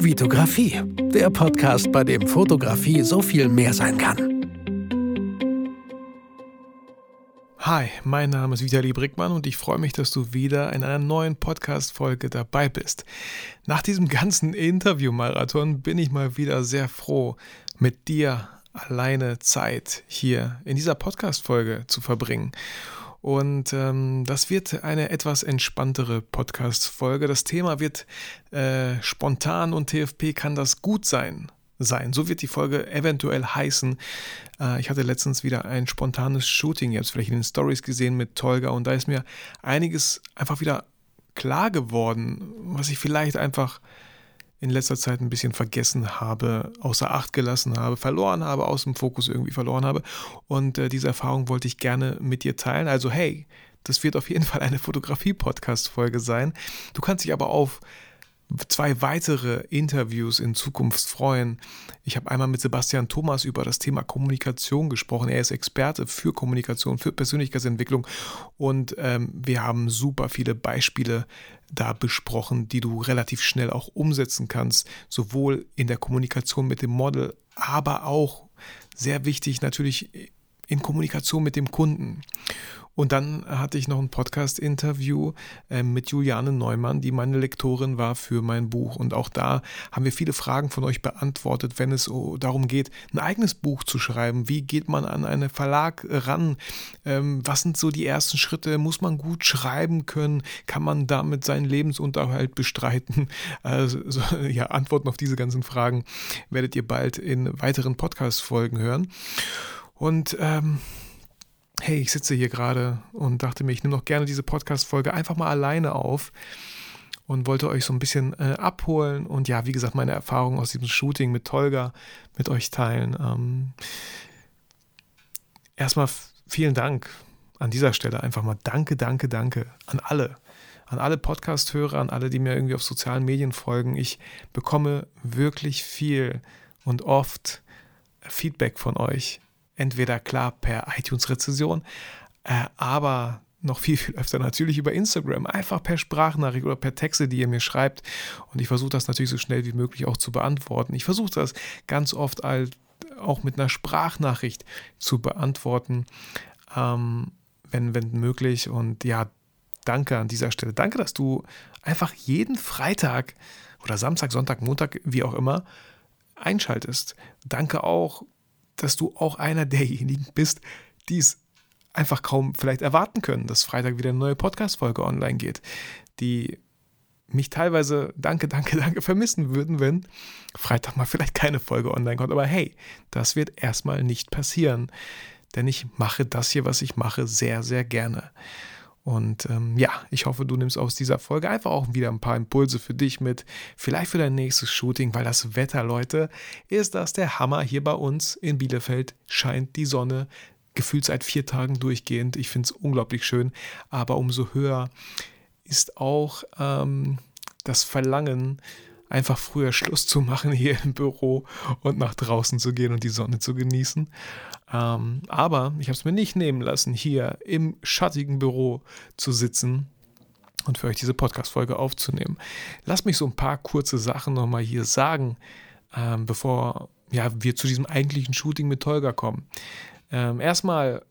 Vitografie, der Podcast, bei dem Fotografie so viel mehr sein kann. Hi, mein Name ist Vitali Brickmann und ich freue mich, dass du wieder in einer neuen Podcast-Folge dabei bist. Nach diesem ganzen Interview-Marathon bin ich mal wieder sehr froh, mit dir alleine Zeit hier in dieser Podcast-Folge zu verbringen. Und ähm, das wird eine etwas entspanntere Podcast-Folge. Das Thema wird äh, spontan und TFP kann das gut sein. Sein. So wird die Folge eventuell heißen. Äh, ich hatte letztens wieder ein spontanes Shooting, ihr habt es vielleicht in den Stories gesehen mit Tolga und da ist mir einiges einfach wieder klar geworden, was ich vielleicht einfach in letzter Zeit ein bisschen vergessen habe, außer Acht gelassen habe, verloren habe, aus dem Fokus irgendwie verloren habe. Und äh, diese Erfahrung wollte ich gerne mit dir teilen. Also hey, das wird auf jeden Fall eine Fotografie-Podcast-Folge sein. Du kannst dich aber auf zwei weitere Interviews in Zukunft freuen. Ich habe einmal mit Sebastian Thomas über das Thema Kommunikation gesprochen. Er ist Experte für Kommunikation, für Persönlichkeitsentwicklung und ähm, wir haben super viele Beispiele da besprochen, die du relativ schnell auch umsetzen kannst, sowohl in der Kommunikation mit dem Model, aber auch sehr wichtig natürlich in Kommunikation mit dem Kunden. Und dann hatte ich noch ein Podcast-Interview äh, mit Juliane Neumann, die meine Lektorin war für mein Buch. Und auch da haben wir viele Fragen von euch beantwortet, wenn es darum geht, ein eigenes Buch zu schreiben. Wie geht man an einen Verlag ran? Ähm, was sind so die ersten Schritte? Muss man gut schreiben können? Kann man damit seinen Lebensunterhalt bestreiten? Also, ja, Antworten auf diese ganzen Fragen werdet ihr bald in weiteren Podcast-Folgen hören. Und ähm, hey, ich sitze hier gerade und dachte mir, ich nehme noch gerne diese Podcast-Folge einfach mal alleine auf und wollte euch so ein bisschen äh, abholen und ja, wie gesagt, meine Erfahrungen aus diesem Shooting mit Tolga mit euch teilen. Ähm, erstmal vielen Dank an dieser Stelle. Einfach mal danke, danke, danke an alle. An alle Podcast-Hörer, an alle, die mir irgendwie auf sozialen Medien folgen. Ich bekomme wirklich viel und oft Feedback von euch Entweder klar per iTunes-Rezession, äh, aber noch viel, viel öfter natürlich über Instagram, einfach per Sprachnachricht oder per Texte, die ihr mir schreibt. Und ich versuche das natürlich so schnell wie möglich auch zu beantworten. Ich versuche das ganz oft als, auch mit einer Sprachnachricht zu beantworten, ähm, wenn, wenn möglich. Und ja, danke an dieser Stelle. Danke, dass du einfach jeden Freitag oder Samstag, Sonntag, Montag, wie auch immer, einschaltest. Danke auch dass du auch einer derjenigen bist, die es einfach kaum vielleicht erwarten können, dass Freitag wieder eine neue Podcast-Folge online geht, die mich teilweise, danke, danke, danke, vermissen würden, wenn Freitag mal vielleicht keine Folge online kommt. Aber hey, das wird erstmal nicht passieren, denn ich mache das hier, was ich mache, sehr, sehr gerne. Und ähm, ja, ich hoffe, du nimmst aus dieser Folge einfach auch wieder ein paar Impulse für dich mit. Vielleicht für dein nächstes Shooting, weil das Wetter, Leute, ist das der Hammer. Hier bei uns in Bielefeld scheint die Sonne gefühlt seit vier Tagen durchgehend. Ich finde es unglaublich schön. Aber umso höher ist auch ähm, das Verlangen, einfach früher Schluss zu machen hier im Büro und nach draußen zu gehen und die Sonne zu genießen. Ähm, aber ich habe es mir nicht nehmen lassen, hier im schattigen Büro zu sitzen und für euch diese Podcast-Folge aufzunehmen. Lasst mich so ein paar kurze Sachen nochmal hier sagen, ähm, bevor ja, wir zu diesem eigentlichen Shooting mit Tolga kommen. Ähm, erstmal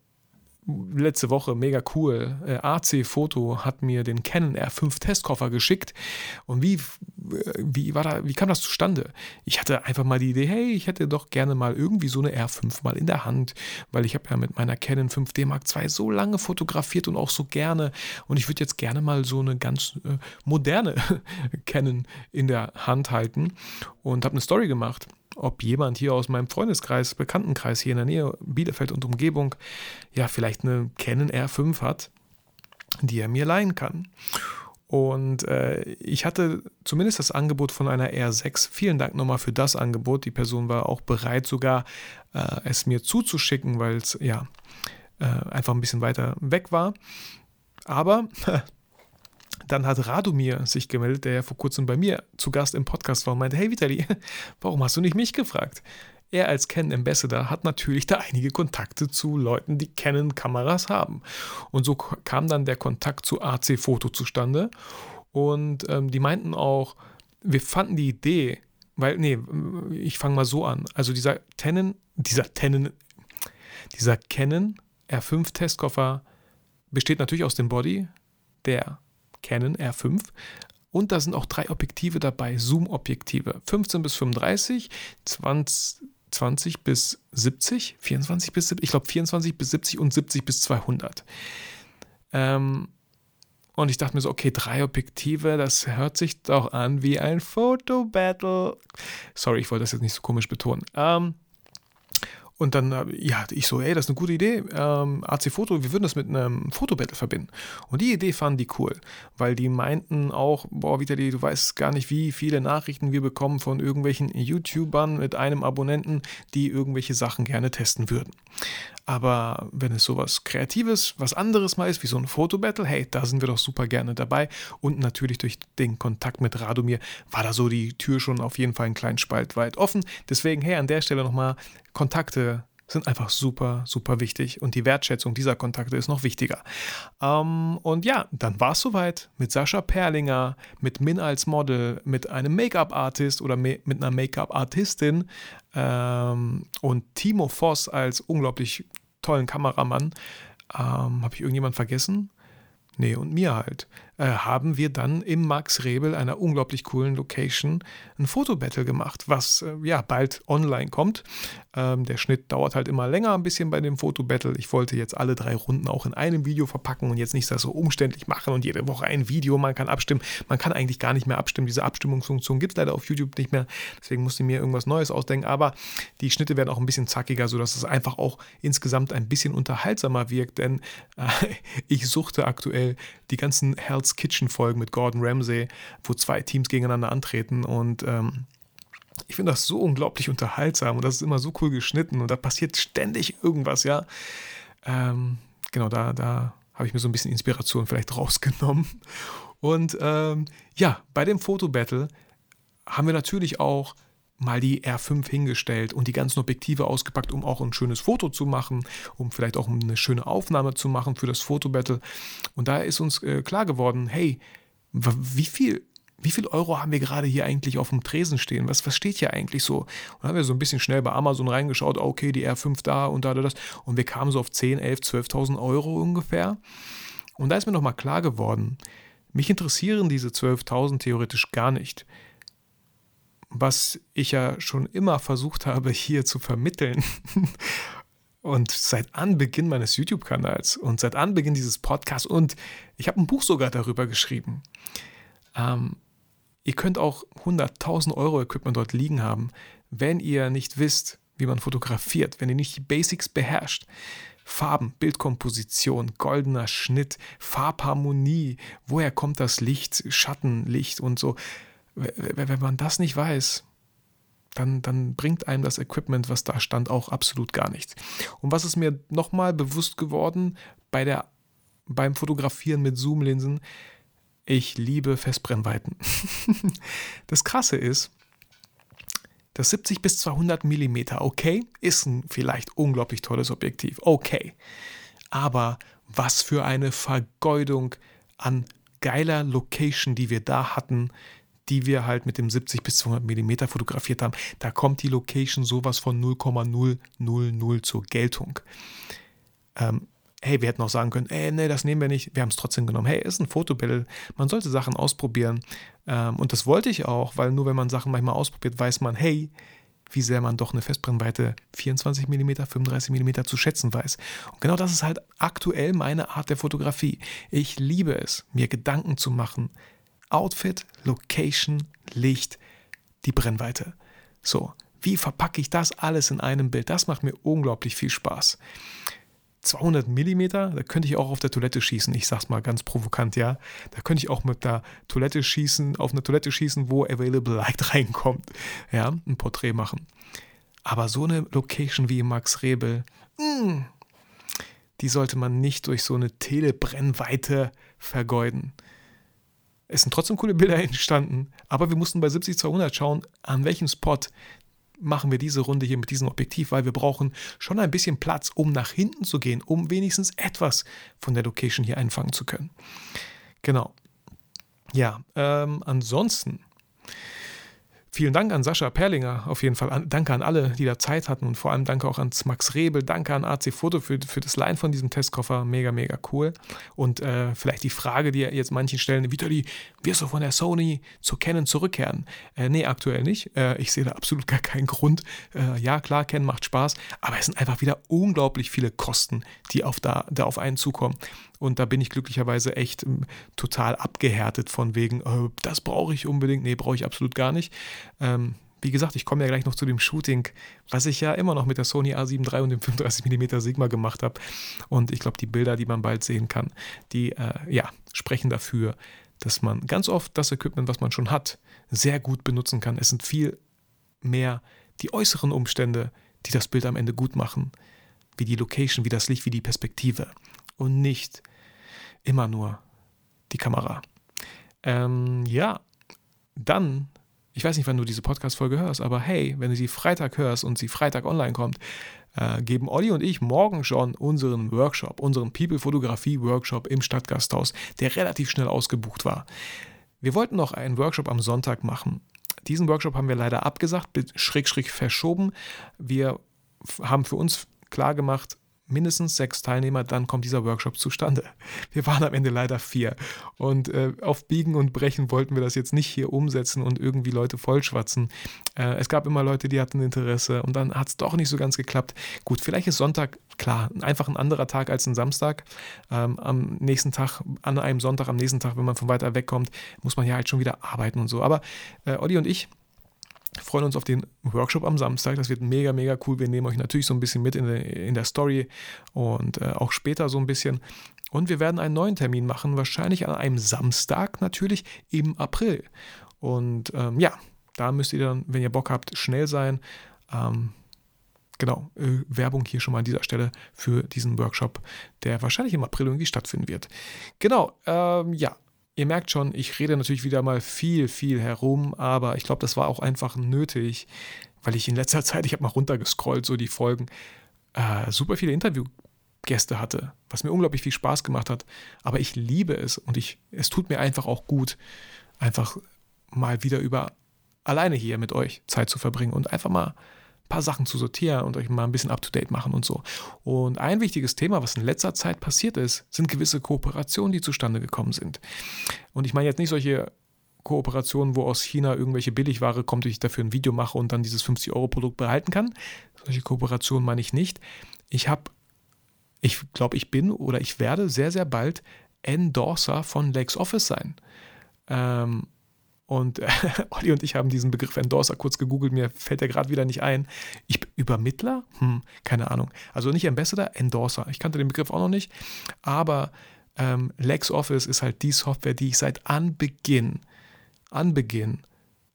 letzte Woche, mega cool. Äh, AC Foto hat mir den Canon R5 Testkoffer geschickt. Und wie, wie war da, wie kam das zustande? Ich hatte einfach mal die Idee, hey, ich hätte doch gerne mal irgendwie so eine R5 mal in der Hand, weil ich habe ja mit meiner Canon 5D Mark II so lange fotografiert und auch so gerne. Und ich würde jetzt gerne mal so eine ganz äh, moderne Canon in der Hand halten und habe eine Story gemacht ob jemand hier aus meinem Freundeskreis, Bekanntenkreis hier in der Nähe, Bielefeld und Umgebung, ja, vielleicht eine Canon R5 hat, die er mir leihen kann. Und äh, ich hatte zumindest das Angebot von einer R6. Vielen Dank nochmal für das Angebot. Die Person war auch bereit, sogar äh, es mir zuzuschicken, weil es ja äh, einfach ein bisschen weiter weg war. Aber Dann hat Radomir sich gemeldet, der ja vor kurzem bei mir zu Gast im Podcast war und meinte, hey Vitali, warum hast du nicht mich gefragt? Er als Canon Ambassador hat natürlich da einige Kontakte zu Leuten, die Canon Kameras haben. Und so kam dann der Kontakt zu AC Foto zustande. Und ähm, die meinten auch, wir fanden die Idee weil, nee, ich fange mal so an. Also dieser Canon, dieser Canon, dieser Canon R5 Testkoffer besteht natürlich aus dem Body, der Canon R5. Und da sind auch drei Objektive dabei, Zoom-Objektive. 15 bis 35, 20, 20 bis 70, 24 bis 70, ich glaube 24 bis 70 und 70 bis 200. Ähm, und ich dachte mir so, okay, drei Objektive, das hört sich doch an wie ein Fotobattle. Sorry, ich wollte das jetzt nicht so komisch betonen. Ähm, und dann, äh, ja, ich so, ey, das ist eine gute Idee. Ähm, AC Foto, wir würden das mit einem Fotobattle verbinden. Und die Idee fanden die cool, weil die meinten auch, boah, Vitali, du weißt gar nicht, wie viele Nachrichten wir bekommen von irgendwelchen YouTubern mit einem Abonnenten, die irgendwelche Sachen gerne testen würden. Aber wenn es sowas Kreatives, was anderes mal ist, wie so ein Fotobattle, hey, da sind wir doch super gerne dabei. Und natürlich durch den Kontakt mit Radomir war da so die Tür schon auf jeden Fall einen kleinen Spalt weit offen. Deswegen, hey, an der Stelle nochmal, Kontakte sind einfach super, super wichtig und die Wertschätzung dieser Kontakte ist noch wichtiger. Ähm, und ja, dann war es soweit mit Sascha Perlinger, mit Min als Model, mit einem Make-up-Artist oder mit einer Make-up-Artistin ähm, und Timo Voss als unglaublich tollen Kameramann. Ähm, Habe ich irgendjemand vergessen? Nee, und mir halt. Äh, haben wir dann im Max Rebel, einer unglaublich coolen Location, ein Fotobattle gemacht, was äh, ja bald online kommt. Ähm, der Schnitt dauert halt immer länger ein bisschen bei dem Fotobattle. Ich wollte jetzt alle drei Runden auch in einem Video verpacken und jetzt nicht das so umständlich machen und jede Woche ein Video, man kann abstimmen. Man kann eigentlich gar nicht mehr abstimmen. Diese Abstimmungsfunktion gibt es leider auf YouTube nicht mehr. Deswegen musste ich mir irgendwas Neues ausdenken. Aber die Schnitte werden auch ein bisschen zackiger, sodass es einfach auch insgesamt ein bisschen unterhaltsamer wirkt. Denn äh, ich suchte aktuell die ganzen Hell's Kitchen Folgen mit Gordon Ramsay, wo zwei Teams gegeneinander antreten und ähm, ich finde das so unglaublich unterhaltsam und das ist immer so cool geschnitten und da passiert ständig irgendwas, ja. Ähm, genau, da, da habe ich mir so ein bisschen Inspiration vielleicht rausgenommen. Und ähm, ja, bei dem Fotobattle haben wir natürlich auch mal die R5 hingestellt und die ganzen Objektive ausgepackt, um auch ein schönes Foto zu machen, um vielleicht auch eine schöne Aufnahme zu machen für das Fotobattle. Und da ist uns äh, klar geworden, hey, wie viel wie viel Euro haben wir gerade hier eigentlich auf dem Tresen stehen? Was, was steht hier eigentlich so? Und dann haben wir so ein bisschen schnell bei Amazon reingeschaut, okay, die R5 da und da, da, das. Und wir kamen so auf 10, 11, 12.000 Euro ungefähr. Und da ist mir nochmal klar geworden, mich interessieren diese 12.000 theoretisch gar nicht. Was ich ja schon immer versucht habe, hier zu vermitteln. Und seit Anbeginn meines YouTube-Kanals und seit Anbeginn dieses Podcasts und ich habe ein Buch sogar darüber geschrieben. Ähm, Ihr könnt auch 100.000 Euro Equipment dort liegen haben, wenn ihr nicht wisst, wie man fotografiert, wenn ihr nicht die Basics beherrscht. Farben, Bildkomposition, goldener Schnitt, Farbharmonie, woher kommt das Licht, Schattenlicht und so. Wenn man das nicht weiß, dann, dann bringt einem das Equipment, was da stand, auch absolut gar nichts. Und was ist mir nochmal bewusst geworden bei der, beim Fotografieren mit Zoomlinsen, ich liebe Festbrennweiten. das Krasse ist, das 70 bis 200 mm, okay, ist ein vielleicht unglaublich tolles Objektiv, okay. Aber was für eine Vergeudung an geiler Location, die wir da hatten, die wir halt mit dem 70 bis 200 mm fotografiert haben. Da kommt die Location sowas von 0,000 zur Geltung. Ähm, hey, wir hätten auch sagen können, ey, nee, das nehmen wir nicht. Wir haben es trotzdem genommen. Hey, ist ein Fotobild. Man sollte Sachen ausprobieren. Ähm, und das wollte ich auch, weil nur wenn man Sachen manchmal ausprobiert, weiß man, hey, wie sehr man doch eine Festbrennweite 24 mm, 35 mm zu schätzen weiß. Und genau das ist halt aktuell meine Art der Fotografie. Ich liebe es, mir Gedanken zu machen. Outfit, Location, Licht, die Brennweite. So, wie verpacke ich das alles in einem Bild? Das macht mir unglaublich viel Spaß. 200 Millimeter, da könnte ich auch auf der Toilette schießen. Ich sag's mal ganz provokant, ja. Da könnte ich auch mit der Toilette schießen, auf eine Toilette schießen, wo Available Light reinkommt. Ja, ein Porträt machen. Aber so eine Location wie Max Rebel, mh, hm, die sollte man nicht durch so eine Telebrennweite vergeuden. Es sind trotzdem coole Bilder entstanden, aber wir mussten bei 70-200 schauen, an welchem Spot machen wir diese Runde hier mit diesem Objektiv, weil wir brauchen schon ein bisschen Platz, um nach hinten zu gehen, um wenigstens etwas von der Location hier einfangen zu können. Genau. Ja, ähm, ansonsten vielen Dank an Sascha Perlinger, auf jeden Fall. An, danke an alle, die da Zeit hatten und vor allem danke auch an Max Rebel, danke an AC Foto für, für das Line von diesem Testkoffer. Mega, mega cool. Und äh, vielleicht die Frage, die jetzt manchen stellen, Vitali, wirst du von der Sony zu Canon zurückkehren? Äh, nee, aktuell nicht. Äh, ich sehe da absolut gar keinen Grund. Äh, ja, klar, Canon macht Spaß, aber es sind einfach wieder unglaublich viele Kosten, die auf da, da auf einen zukommen. Und da bin ich glücklicherweise echt ähm, total abgehärtet von wegen, äh, das brauche ich unbedingt. Nee, brauche ich absolut gar nicht. Ähm, wie gesagt, ich komme ja gleich noch zu dem Shooting, was ich ja immer noch mit der Sony A7 III und dem 35mm Sigma gemacht habe. Und ich glaube, die Bilder, die man bald sehen kann, die äh, ja, sprechen dafür, dass man ganz oft das Equipment, was man schon hat, sehr gut benutzen kann. Es sind viel mehr die äußeren Umstände, die das Bild am Ende gut machen, wie die Location, wie das Licht, wie die Perspektive und nicht immer nur die Kamera. Ähm, ja, dann, ich weiß nicht, wann du diese Podcast-Folge hörst, aber hey, wenn du sie Freitag hörst und sie Freitag online kommt, äh, geben Olli und ich morgen schon unseren Workshop, unseren People-Fotografie-Workshop im Stadtgasthaus, der relativ schnell ausgebucht war. Wir wollten noch einen Workshop am Sonntag machen. Diesen Workshop haben wir leider abgesagt, schräg, schräg verschoben. Wir haben für uns klar gemacht, mindestens sechs Teilnehmer, dann kommt dieser Workshop zustande. Wir waren am Ende leider vier. Und äh, auf Biegen und Brechen wollten wir das jetzt nicht hier umsetzen und irgendwie Leute vollschwatzen. Äh, es gab immer Leute, die hatten Interesse und dann hat es doch nicht so ganz geklappt. Gut, vielleicht ist Sonntag, klar, einfach ein anderer Tag als ein Samstag. Ähm, am nächsten Tag, an einem Sonntag, am nächsten Tag, wenn man von weiter weg kommt, muss man ja halt schon wieder arbeiten und so. Aber äh, Olli und ich, freuen uns auf den Workshop am Samstag. Das wird mega, mega cool. Wir nehmen euch natürlich so ein bisschen mit in, der, in der Story und äh, auch später so ein bisschen. Und wir werden einen neuen Termin machen, wahrscheinlich an einem Samstag natürlich im April. Und ähm, ja, da müsst ihr dann, wenn ihr Bock habt, schnell sein. Ähm, genau, äh, Werbung hier schon mal an dieser Stelle für diesen Workshop, der wahrscheinlich im April irgendwie stattfinden wird. Genau, ähm, ja, Ihr merkt schon, ich rede natürlich wieder mal viel, viel herum, aber ich glaube, das war auch einfach nötig, weil ich in letzter Zeit, ich habe mal runtergescrollt, so die Folgen, äh, super viele Interviewgäste hatte, was mir unglaublich viel Spaß gemacht hat. Aber ich liebe es und ich, es tut mir einfach auch gut, einfach mal wieder über alleine hier mit euch Zeit zu verbringen und einfach mal paar Sachen zu sortieren und euch mal ein bisschen up-to-date machen und so. Und ein wichtiges Thema, was in letzter Zeit passiert ist, sind gewisse Kooperationen, die zustande gekommen sind. Und ich meine jetzt nicht solche Kooperationen, wo aus China irgendwelche Billigware kommt, die ich dafür ein Video mache und dann dieses 50-Euro-Produkt behalten kann. Solche Kooperationen meine ich nicht. Ich habe, ich glaube, ich bin oder ich werde sehr, sehr bald Endorser von LexOffice sein. Ähm, und äh, Olli und ich haben diesen Begriff Endorser kurz gegoogelt, mir fällt der gerade wieder nicht ein. Ich Übermittler? Hm, keine Ahnung. Also nicht Ambassador, Endorser. Ich kannte den Begriff auch noch nicht. Aber ähm, LexOffice ist halt die Software, die ich seit Anbeginn, Anbeginn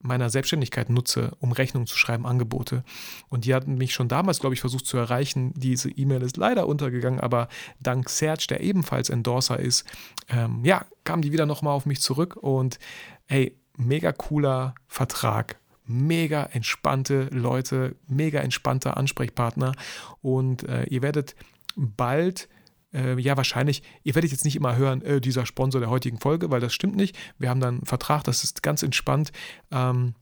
meiner Selbstständigkeit nutze, um Rechnungen zu schreiben, Angebote. Und die hatten mich schon damals, glaube ich, versucht zu erreichen. Diese E-Mail ist leider untergegangen, aber dank Serge, der ebenfalls Endorser ist, ähm, ja, kamen die wieder nochmal auf mich zurück und hey, mega cooler Vertrag, mega entspannte Leute, mega entspannter Ansprechpartner und äh, ihr werdet bald äh, ja, wahrscheinlich, ihr werdet jetzt nicht immer hören, äh, dieser Sponsor der heutigen Folge, weil das stimmt nicht. Wir haben dann einen Vertrag, das ist ganz entspannt. Ähm,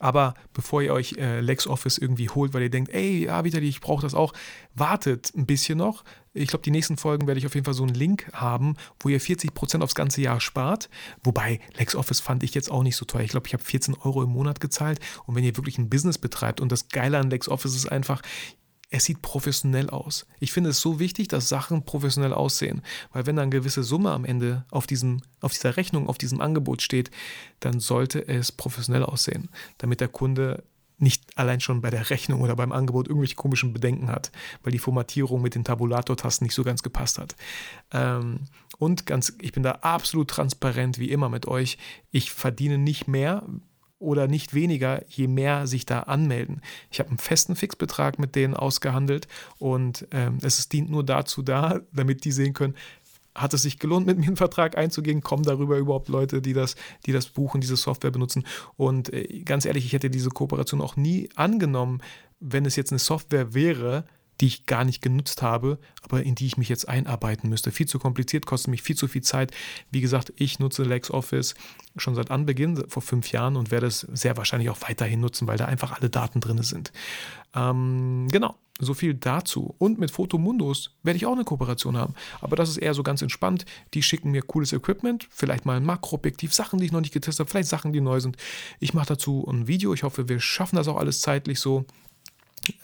aber bevor ihr euch äh, LexOffice irgendwie holt, weil ihr denkt, ey, ja, Vitali, ich brauche das auch, wartet ein bisschen noch. Ich glaube, die nächsten Folgen werde ich auf jeden Fall so einen Link haben, wo ihr 40% aufs ganze Jahr spart. Wobei LexOffice fand ich jetzt auch nicht so teuer. Ich glaube, ich habe 14 Euro im Monat gezahlt. Und wenn ihr wirklich ein Business betreibt und das Geile an LexOffice ist einfach, es sieht professionell aus. Ich finde es so wichtig, dass Sachen professionell aussehen, weil wenn da eine gewisse Summe am Ende auf, diesem, auf dieser Rechnung, auf diesem Angebot steht, dann sollte es professionell aussehen, damit der Kunde nicht allein schon bei der Rechnung oder beim Angebot irgendwelche komischen Bedenken hat, weil die Formatierung mit den Tabulator-Tasten nicht so ganz gepasst hat. Ähm, und ganz, ich bin da absolut transparent wie immer mit euch. Ich verdiene nicht mehr, oder nicht weniger, je mehr sich da anmelden. Ich habe einen festen Fixbetrag mit denen ausgehandelt und ähm, es dient nur dazu da, damit die sehen können, hat es sich gelohnt, mit mir einen Vertrag einzugehen? Kommen darüber überhaupt Leute, die das, die das buchen, diese Software benutzen? Und äh, ganz ehrlich, ich hätte diese Kooperation auch nie angenommen, wenn es jetzt eine Software wäre, die ich gar nicht genutzt habe, aber in die ich mich jetzt einarbeiten müsste. Viel zu kompliziert, kostet mich viel zu viel Zeit. Wie gesagt, ich nutze LexOffice schon seit Anbeginn, vor fünf Jahren und werde es sehr wahrscheinlich auch weiterhin nutzen, weil da einfach alle Daten drin sind. Ähm, genau. So viel dazu. Und mit Fotomundus werde ich auch eine Kooperation haben. Aber das ist eher so ganz entspannt. Die schicken mir cooles Equipment, vielleicht mal ein Makroobjektiv, Sachen, die ich noch nicht getestet habe, vielleicht Sachen, die neu sind. Ich mache dazu ein Video. Ich hoffe, wir schaffen das auch alles zeitlich so.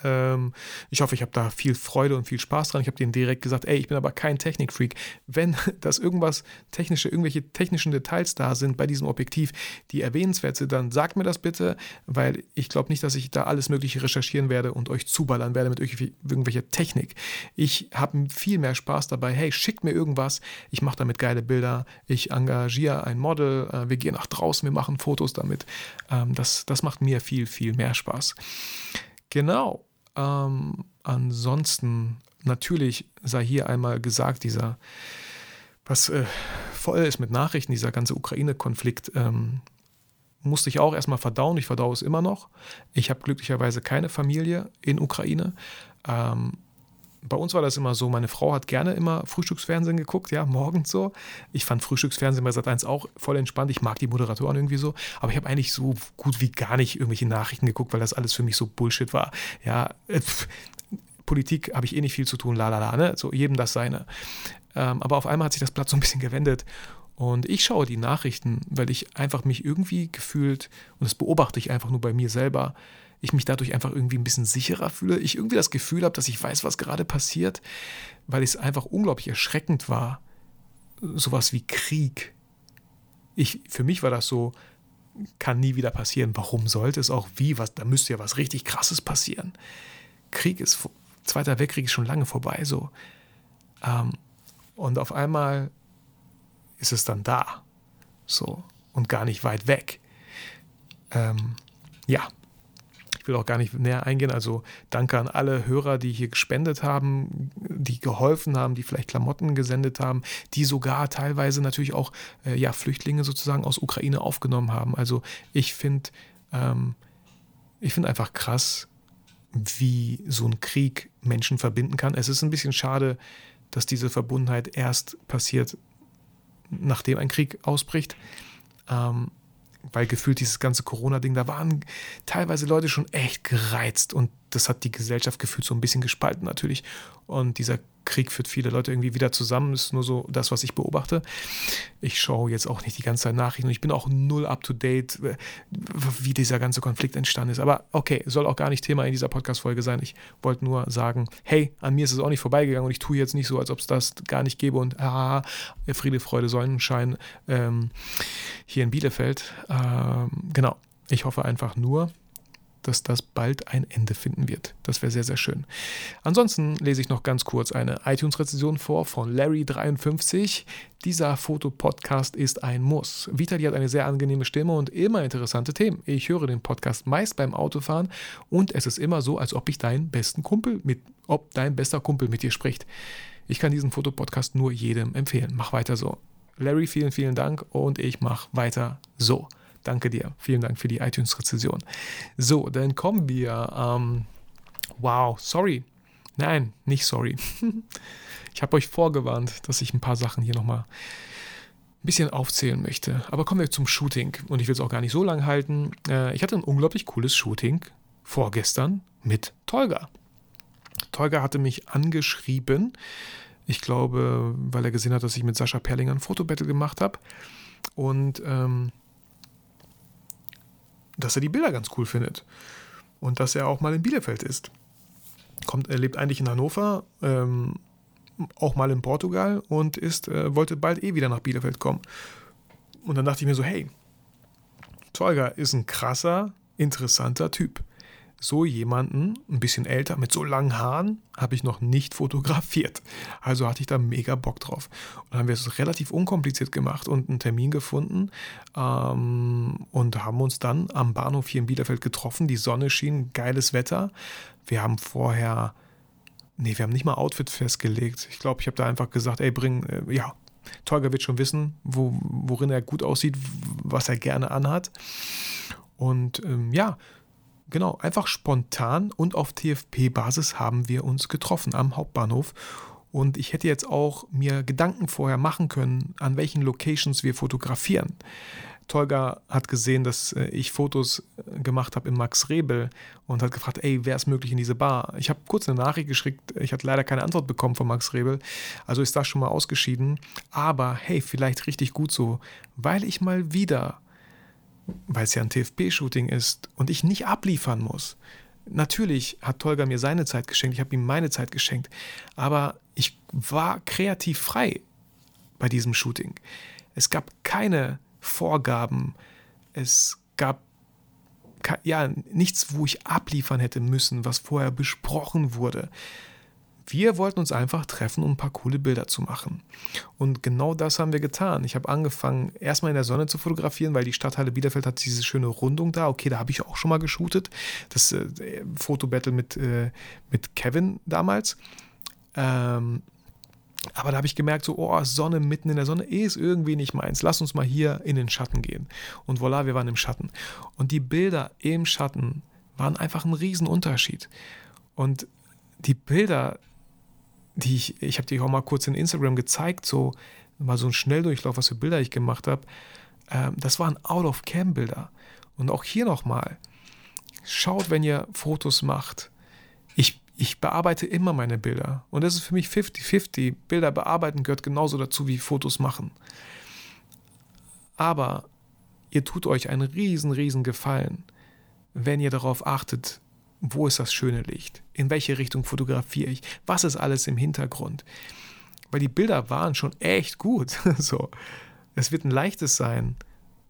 Ähm, ich hoffe, ich habe da viel Freude und viel Spaß dran. Ich habe denen direkt gesagt, ey, ich bin aber kein Technikfreak. Wenn das irgendwas technische, irgendwelche technischen Details da sind bei diesem Objektiv, die erwähnenswert sind, dann sagt mir das bitte, weil ich glaube nicht, dass ich da alles Mögliche recherchieren werde und euch zuballern werde mit irgendwelcher Technik. Ich habe viel mehr Spaß dabei. Hey, schickt mir irgendwas. Ich mache damit geile Bilder. Ich engagiere ein Model. Äh, wir gehen nach draußen. Wir machen Fotos damit. Ähm, das, das macht mir viel, viel mehr Spaß. Genau. Ähm, ansonsten, natürlich sei hier einmal gesagt, dieser, was äh, voll ist mit Nachrichten, dieser ganze Ukraine-Konflikt, ähm, musste ich auch erstmal verdauen. Ich verdaue es immer noch. Ich habe glücklicherweise keine Familie in Ukraine. Ähm, bei uns war das immer so, meine Frau hat gerne immer Frühstücksfernsehen geguckt, ja, morgens so. Ich fand Frühstücksfernsehen bei Sat1 auch voll entspannt. Ich mag die Moderatoren irgendwie so, aber ich habe eigentlich so gut wie gar nicht irgendwelche Nachrichten geguckt, weil das alles für mich so Bullshit war. Ja, äh, Politik habe ich eh nicht viel zu tun, la la la, ne? So jedem das seine. Ähm, aber auf einmal hat sich das Blatt so ein bisschen gewendet und ich schaue die Nachrichten, weil ich einfach mich irgendwie gefühlt, und das beobachte ich einfach nur bei mir selber, ich mich dadurch einfach irgendwie ein bisschen sicherer fühle. Ich irgendwie das Gefühl habe, dass ich weiß, was gerade passiert, weil es einfach unglaublich erschreckend war. Sowas wie Krieg. Ich, für mich war das so, kann nie wieder passieren. Warum sollte es auch wie? Was, da müsste ja was richtig Krasses passieren. Krieg ist, Zweiter Weltkrieg ist schon lange vorbei, so. Ähm, und auf einmal ist es dann da. So. Und gar nicht weit weg. Ähm, ja, ich will auch gar nicht näher eingehen. Also danke an alle Hörer, die hier gespendet haben, die geholfen haben, die vielleicht Klamotten gesendet haben, die sogar teilweise natürlich auch äh, ja, Flüchtlinge sozusagen aus Ukraine aufgenommen haben. Also ich finde ähm, ich einfach krass, wie so ein Krieg Menschen verbinden kann. Es ist ein bisschen schade, dass diese Verbundenheit erst passiert, nachdem ein Krieg ausbricht. Ähm, weil gefühlt dieses ganze Corona-Ding, da waren teilweise Leute schon echt gereizt und das hat die Gesellschaft gefühlt so ein bisschen gespalten natürlich. Und dieser Krieg führt viele Leute irgendwie wieder zusammen. Das ist nur so das, was ich beobachte. Ich schaue jetzt auch nicht die ganze Zeit Nachrichten und ich bin auch null up to date, äh, wie dieser ganze Konflikt entstanden ist. Aber okay, soll auch gar nicht Thema in dieser Podcast-Folge sein. Ich wollte nur sagen, hey, an mir ist es auch nicht vorbeigegangen und ich tue jetzt nicht so, als ob es das gar nicht gäbe und ah, Friede, Freude, Sonnenschein ähm, hier in Bielefeld. Ähm, genau. Ich hoffe einfach nur, dass das bald ein Ende finden wird. Das wäre sehr, sehr schön. Ansonsten lese ich noch ganz kurz eine iTunes-Rezension vor von Larry53. Dieser Fotopodcast ist ein Muss. Vitali hat eine sehr angenehme Stimme und immer interessante Themen. Ich höre den Podcast meist beim Autofahren und es ist immer so, als ob ich deinen besten Kumpel mit, ob dein bester Kumpel mit dir spricht. Ich kann diesen Fotopodcast nur jedem empfehlen. Mach weiter so. Larry, vielen, vielen Dank und ich mache weiter so. Danke dir. Vielen Dank für die iTunes-Rezession. So, dann kommen wir. Ähm, wow, sorry. Nein, nicht sorry. ich habe euch vorgewarnt, dass ich ein paar Sachen hier nochmal ein bisschen aufzählen möchte. Aber kommen wir zum Shooting. Und ich will es auch gar nicht so lang halten. Äh, ich hatte ein unglaublich cooles Shooting vorgestern mit Tolga. Tolga hatte mich angeschrieben. Ich glaube, weil er gesehen hat, dass ich mit Sascha Perlinger ein Fotobattle gemacht habe. Und ähm, dass er die Bilder ganz cool findet und dass er auch mal in Bielefeld ist. Kommt, er lebt eigentlich in Hannover, ähm, auch mal in Portugal und ist, äh, wollte bald eh wieder nach Bielefeld kommen. Und dann dachte ich mir so, hey, Tolga ist ein krasser, interessanter Typ so jemanden, ein bisschen älter, mit so langen Haaren, habe ich noch nicht fotografiert. Also hatte ich da mega Bock drauf. Und dann haben wir es relativ unkompliziert gemacht und einen Termin gefunden ähm, und haben uns dann am Bahnhof hier in Bielefeld getroffen. Die Sonne schien, geiles Wetter. Wir haben vorher, nee, wir haben nicht mal Outfit festgelegt. Ich glaube, ich habe da einfach gesagt, ey, bring, äh, ja, Tolga wird schon wissen, wo, worin er gut aussieht, was er gerne anhat. Und ähm, ja, genau, einfach spontan und auf TFP-Basis haben wir uns getroffen am Hauptbahnhof. Und ich hätte jetzt auch mir Gedanken vorher machen können, an welchen Locations wir fotografieren. Tolga hat gesehen, dass äh, ich Fotos äh, gemacht habe in Max Rebel und hat gefragt, ey, wäre es möglich in diese Bar? Ich habe kurz eine Nachricht geschickt, ich hatte leider keine Antwort bekommen von Max Rebel, also ist das schon mal ausgeschieden. Aber hey, vielleicht richtig gut so, weil ich mal wieder, weil es ja ein TFP-Shooting ist und ich nicht abliefern muss. Natürlich hat Tolga mir seine Zeit geschenkt, ich habe ihm meine Zeit geschenkt, aber ich war kreativ frei bei diesem Shooting. Es gab keine Vorgaben. Es gab ja nichts, wo ich abliefern hätte müssen, was vorher besprochen wurde. Wir wollten uns einfach treffen, um ein paar coole Bilder zu machen. Und genau das haben wir getan. Ich habe angefangen, erstmal in der Sonne zu fotografieren, weil die Stadthalle Bielefeld hat diese schöne Rundung da. Okay, da habe ich auch schon mal geshootet. Das äh, Fotobattle mit, äh, mit Kevin damals. Ähm, aber da habe ich gemerkt, so, oh, Sonne mitten in der Sonne ist irgendwie nicht meins. Lass uns mal hier in den Schatten gehen. Und voilà, wir waren im Schatten. Und die Bilder im Schatten waren einfach ein Riesenunterschied. Und die Bilder, die ich, ich habe die auch mal kurz in Instagram gezeigt, so mal so ein Schnelldurchlauf, was für Bilder ich gemacht habe. Ähm, das waren Out-of-Cam-Bilder. Und auch hier nochmal, schaut, wenn ihr Fotos macht. Ich ich bearbeite immer meine Bilder. Und das ist für mich 50-50. Bilder bearbeiten gehört genauso dazu wie Fotos machen. Aber ihr tut euch einen riesen, riesen Gefallen, wenn ihr darauf achtet, wo ist das schöne Licht? In welche Richtung fotografiere ich? Was ist alles im Hintergrund? Weil die Bilder waren schon echt gut. so. Es wird ein leichtes sein,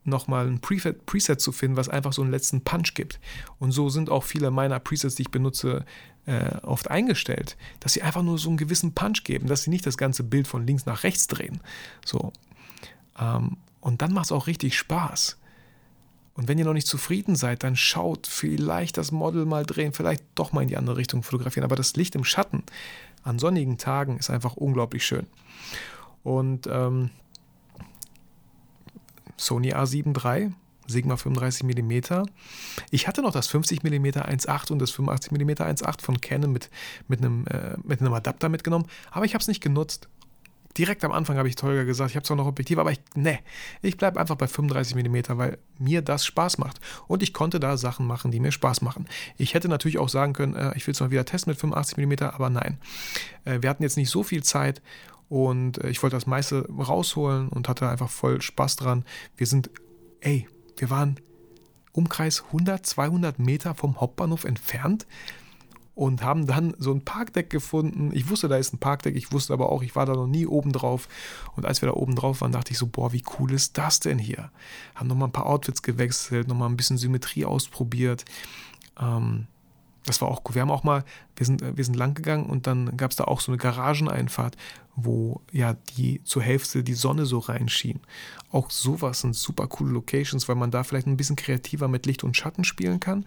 nochmal ein Preset zu finden, was einfach so einen letzten Punch gibt. Und so sind auch viele meiner Presets, die ich benutze, äh, oft eingestellt, dass sie einfach nur so einen gewissen Punch geben, dass sie nicht das ganze Bild von links nach rechts drehen. So. Ähm, und dann macht es auch richtig Spaß. Und wenn ihr noch nicht zufrieden seid, dann schaut vielleicht das Model mal drehen, vielleicht doch mal in die andere Richtung fotografieren. Aber das Licht im Schatten an sonnigen Tagen ist einfach unglaublich schön. Und ähm, Sony A7 III, Sigma 35 mm. Ich hatte noch das 50 mm 1.8 und das 85 mm 1.8 von Canon mit, mit, einem, äh, mit einem Adapter mitgenommen, aber ich habe es nicht genutzt. Direkt am Anfang habe ich Tolga gesagt, ich habe zwar noch Objektiv, aber ich, ne, ich bleibe einfach bei 35 mm, weil mir das Spaß macht. Und ich konnte da Sachen machen, die mir Spaß machen. Ich hätte natürlich auch sagen können, äh, ich will es mal wieder testen mit 85 mm, aber nein. Äh, wir hatten jetzt nicht so viel Zeit und äh, ich wollte das meiste rausholen und hatte einfach voll Spaß dran. Wir sind, ey, wir waren Umkreis 100, 200 Meter vom Hauptbahnhof entfernt und haben dann so ein Parkdeck gefunden. Ich wusste, da ist ein Parkdeck, ich wusste aber auch, ich war da noch nie oben drauf. Und als wir da oben drauf waren, dachte ich so, boah, wie cool ist das denn hier? Haben nochmal ein paar Outfits gewechselt, nochmal ein bisschen Symmetrie ausprobiert. Ähm, das war auch cool. Wir haben auch mal, wir sind, wir sind lang gegangen und dann gab es da auch so eine Garageneinfahrt, wo ja die zur Hälfte die Sonne so reinschien. Auch sowas sind super coole Locations, weil man da vielleicht ein bisschen kreativer mit Licht und Schatten spielen kann.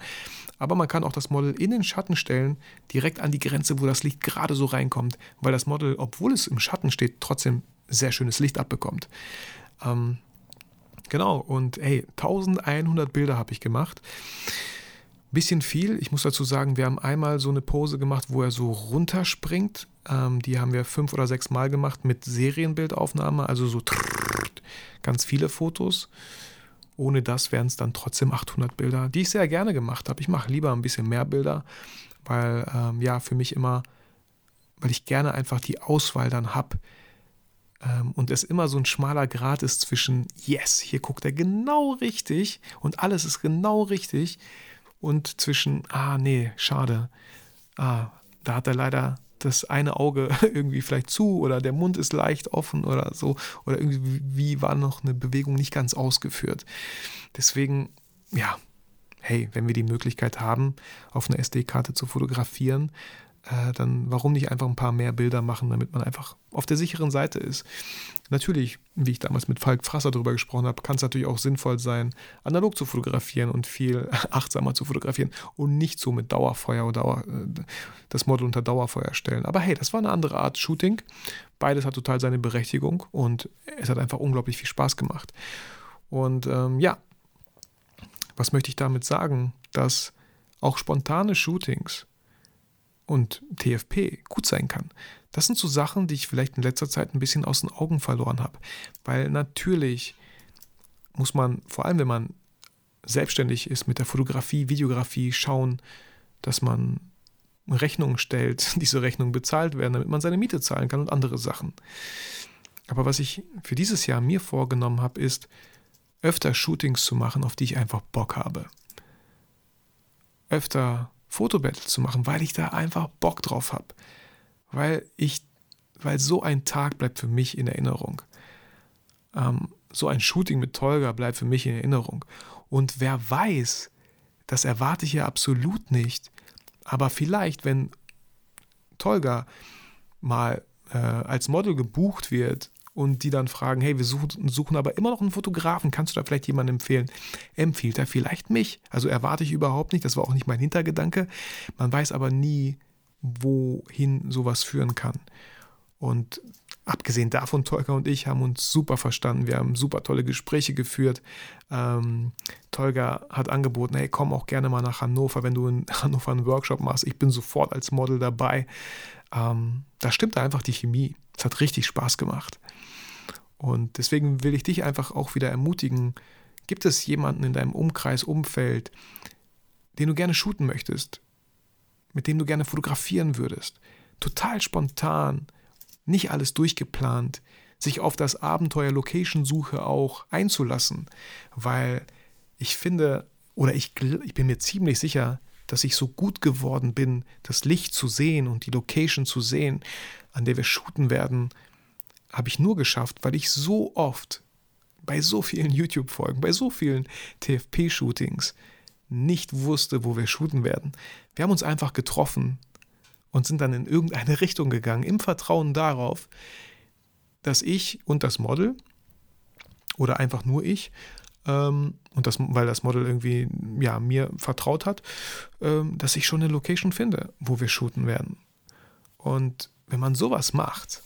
Aber man kann auch das Model in den Schatten stellen, direkt an die Grenze, wo das Licht gerade so reinkommt, weil das Model, obwohl es im Schatten steht, trotzdem sehr schönes Licht abbekommt. Ähm, genau, und hey, 1100 Bilder habe ich gemacht. Bisschen viel. Ich muss dazu sagen, wir haben einmal so eine Pose gemacht, wo er so runterspringt. Ähm, die haben wir fünf oder sechs Mal gemacht mit Serienbildaufnahme, also so ganz viele Fotos. Ohne das wären es dann trotzdem 800 Bilder, die ich sehr gerne gemacht habe. Ich mache lieber ein bisschen mehr Bilder, weil ähm, ja, für mich immer, weil ich gerne einfach die Auswahl dann habe. Ähm, und es immer so ein schmaler Grad ist zwischen, yes, hier guckt er genau richtig und alles ist genau richtig und zwischen, ah nee, schade, ah, da hat er leider das eine Auge irgendwie vielleicht zu oder der Mund ist leicht offen oder so oder irgendwie war noch eine Bewegung nicht ganz ausgeführt. Deswegen, ja, hey, wenn wir die Möglichkeit haben, auf einer SD-Karte zu fotografieren, äh, dann warum nicht einfach ein paar mehr Bilder machen, damit man einfach auf der sicheren Seite ist. Natürlich, wie ich damals mit Falk Frasser darüber gesprochen habe, kann es natürlich auch sinnvoll sein, analog zu fotografieren und viel achtsamer zu fotografieren und nicht so mit Dauerfeuer oder Dauer, äh, das Model unter Dauerfeuer stellen. Aber hey, das war eine andere Art Shooting. Beides hat total seine Berechtigung und es hat einfach unglaublich viel Spaß gemacht. Und ähm, ja, was möchte ich damit sagen? Dass auch spontane Shootings und TFP gut sein kann. Das sind so Sachen, die ich vielleicht in letzter Zeit ein bisschen aus den Augen verloren habe. Weil natürlich muss man, vor allem wenn man selbstständig ist mit der Fotografie, Videografie, schauen, dass man Rechnungen stellt, diese Rechnungen bezahlt werden, damit man seine Miete zahlen kann und andere Sachen. Aber was ich für dieses Jahr mir vorgenommen habe, ist, öfter Shootings zu machen, auf die ich einfach Bock habe. Öfter Fotobattle zu machen, weil ich da einfach Bock drauf habe. Weil ich, weil so ein Tag bleibt für mich in Erinnerung. Ähm, so ein Shooting mit Tolga bleibt für mich in Erinnerung. Und wer weiß, das erwarte ich ja absolut nicht. Aber vielleicht, wenn Tolga mal äh, als Model gebucht wird und die dann fragen, hey, wir suchen, suchen aber immer noch einen Fotografen, kannst du da vielleicht jemanden empfehlen? Empfiehlt er vielleicht mich? Also erwarte ich überhaupt nicht, das war auch nicht mein Hintergedanke. Man weiß aber nie, wohin sowas führen kann. Und abgesehen davon, Tolga und ich haben uns super verstanden. Wir haben super tolle Gespräche geführt. Ähm, Tolga hat angeboten, hey, komm auch gerne mal nach Hannover, wenn du in Hannover einen Workshop machst. Ich bin sofort als Model dabei. Ähm, da stimmt einfach die Chemie. Es hat richtig Spaß gemacht. Und deswegen will ich dich einfach auch wieder ermutigen, gibt es jemanden in deinem Umkreis, Umfeld, den du gerne shooten möchtest, mit dem du gerne fotografieren würdest? Total spontan, nicht alles durchgeplant, sich auf das Abenteuer Location-Suche auch einzulassen, weil ich finde, oder ich, ich bin mir ziemlich sicher, dass ich so gut geworden bin, das Licht zu sehen und die Location zu sehen, an der wir shooten werden, habe ich nur geschafft, weil ich so oft bei so vielen YouTube-Folgen, bei so vielen TFP-Shootings nicht wusste, wo wir shooten werden. Wir haben uns einfach getroffen und sind dann in irgendeine Richtung gegangen, im Vertrauen darauf, dass ich und das Model oder einfach nur ich ähm, und das, weil das Model irgendwie ja, mir vertraut hat, ähm, dass ich schon eine Location finde, wo wir shooten werden. Und wenn man sowas macht,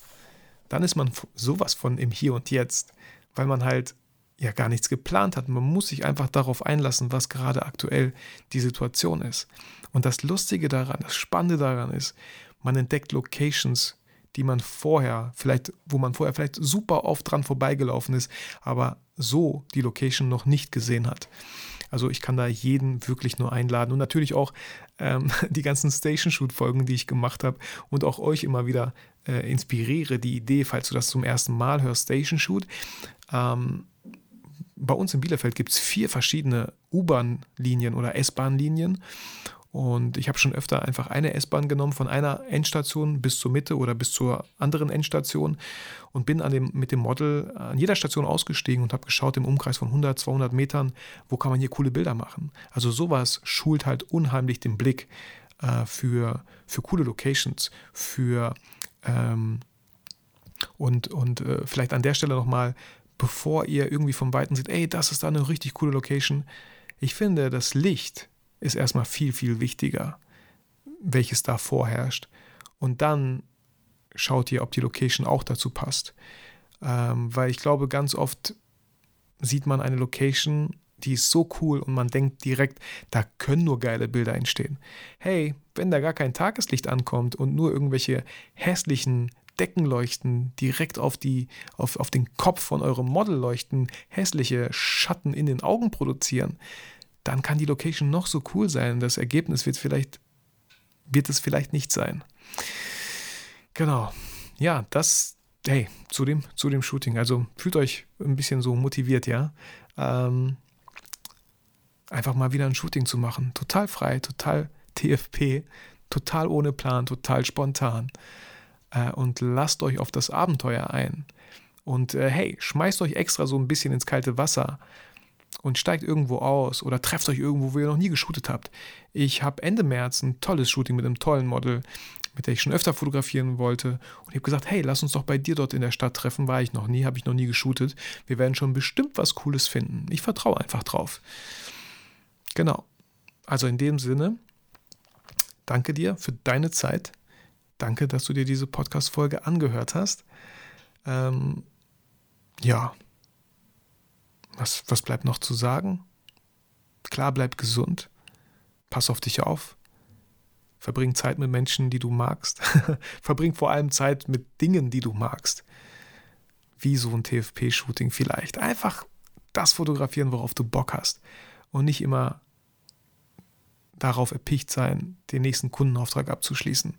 dann ist man sowas von im Hier und Jetzt, weil man halt ja gar nichts geplant hat. Man muss sich einfach darauf einlassen, was gerade aktuell die Situation ist. Und das Lustige daran, das Spannende daran ist, man entdeckt Locations, die man vorher, vielleicht, wo man vorher vielleicht super oft dran vorbeigelaufen ist, aber so die Location noch nicht gesehen hat. Also ich kann da jeden wirklich nur einladen und natürlich auch ähm, die ganzen Station Shoot Folgen, die ich gemacht habe und auch euch immer wieder äh, inspiriere. Die Idee, falls du das zum ersten Mal hörst, Station Shoot. Ähm, bei uns in Bielefeld gibt es vier verschiedene U-Bahn-Linien oder S-Bahn-Linien und ich habe schon öfter einfach eine S-Bahn genommen von einer Endstation bis zur Mitte oder bis zur anderen Endstation und bin an dem, mit dem Model an jeder Station ausgestiegen und habe geschaut im Umkreis von 100, 200 Metern, wo kann man hier coole Bilder machen. Also sowas schult halt unheimlich den Blick äh, für, für coole Locations, für ähm, und, und äh, vielleicht an der Stelle nochmal, bevor ihr irgendwie vom Weiten seht, ey, das ist da eine richtig coole Location. Ich finde, das Licht ist erstmal viel, viel wichtiger, welches da vorherrscht. Und dann schaut ihr, ob die Location auch dazu passt. Ähm, weil ich glaube, ganz oft sieht man eine Location, die ist so cool und man denkt direkt, da können nur geile Bilder entstehen. Hey, wenn da gar kein Tageslicht ankommt und nur irgendwelche hässlichen Deckenleuchten direkt auf, die, auf, auf den Kopf von eurem Model leuchten, hässliche Schatten in den Augen produzieren, dann kann die Location noch so cool sein. Das Ergebnis wird vielleicht, wird es vielleicht nicht sein. Genau. Ja, das, hey, zu dem, zu dem Shooting. Also fühlt euch ein bisschen so motiviert, ja. Ähm, einfach mal wieder ein Shooting zu machen. Total frei, total TFP, total ohne Plan, total spontan. Äh, und lasst euch auf das Abenteuer ein. Und äh, hey, schmeißt euch extra so ein bisschen ins kalte Wasser und steigt irgendwo aus oder trefft euch irgendwo, wo ihr noch nie geshootet habt. Ich habe Ende März ein tolles Shooting mit einem tollen Model, mit der ich schon öfter fotografieren wollte. Und ich habe gesagt, hey, lass uns doch bei dir dort in der Stadt treffen. War ich noch nie, habe ich noch nie geshootet. Wir werden schon bestimmt was Cooles finden. Ich vertraue einfach drauf. Genau. Also in dem Sinne, danke dir für deine Zeit. Danke, dass du dir diese Podcast-Folge angehört hast. Ähm, ja, was, was bleibt noch zu sagen? Klar, bleib gesund. pass auf dich auf, verbring Zeit mit Menschen, die du magst, verbring vor allem Zeit mit Dingen, die du magst, wie so ein TFP-Shooting vielleicht. Einfach das fotografieren, worauf du Bock hast und nicht immer darauf erpicht sein, den nächsten Kundenauftrag abzuschließen.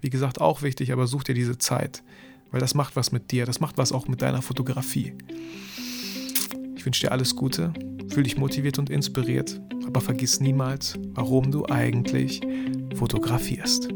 Wie gesagt, auch wichtig, aber such dir diese Zeit, weil das macht was mit dir, das macht was auch mit deiner Fotografie. Ich wünsche dir alles Gute, fühl dich motiviert und inspiriert, aber vergiss niemals, warum du eigentlich fotografierst.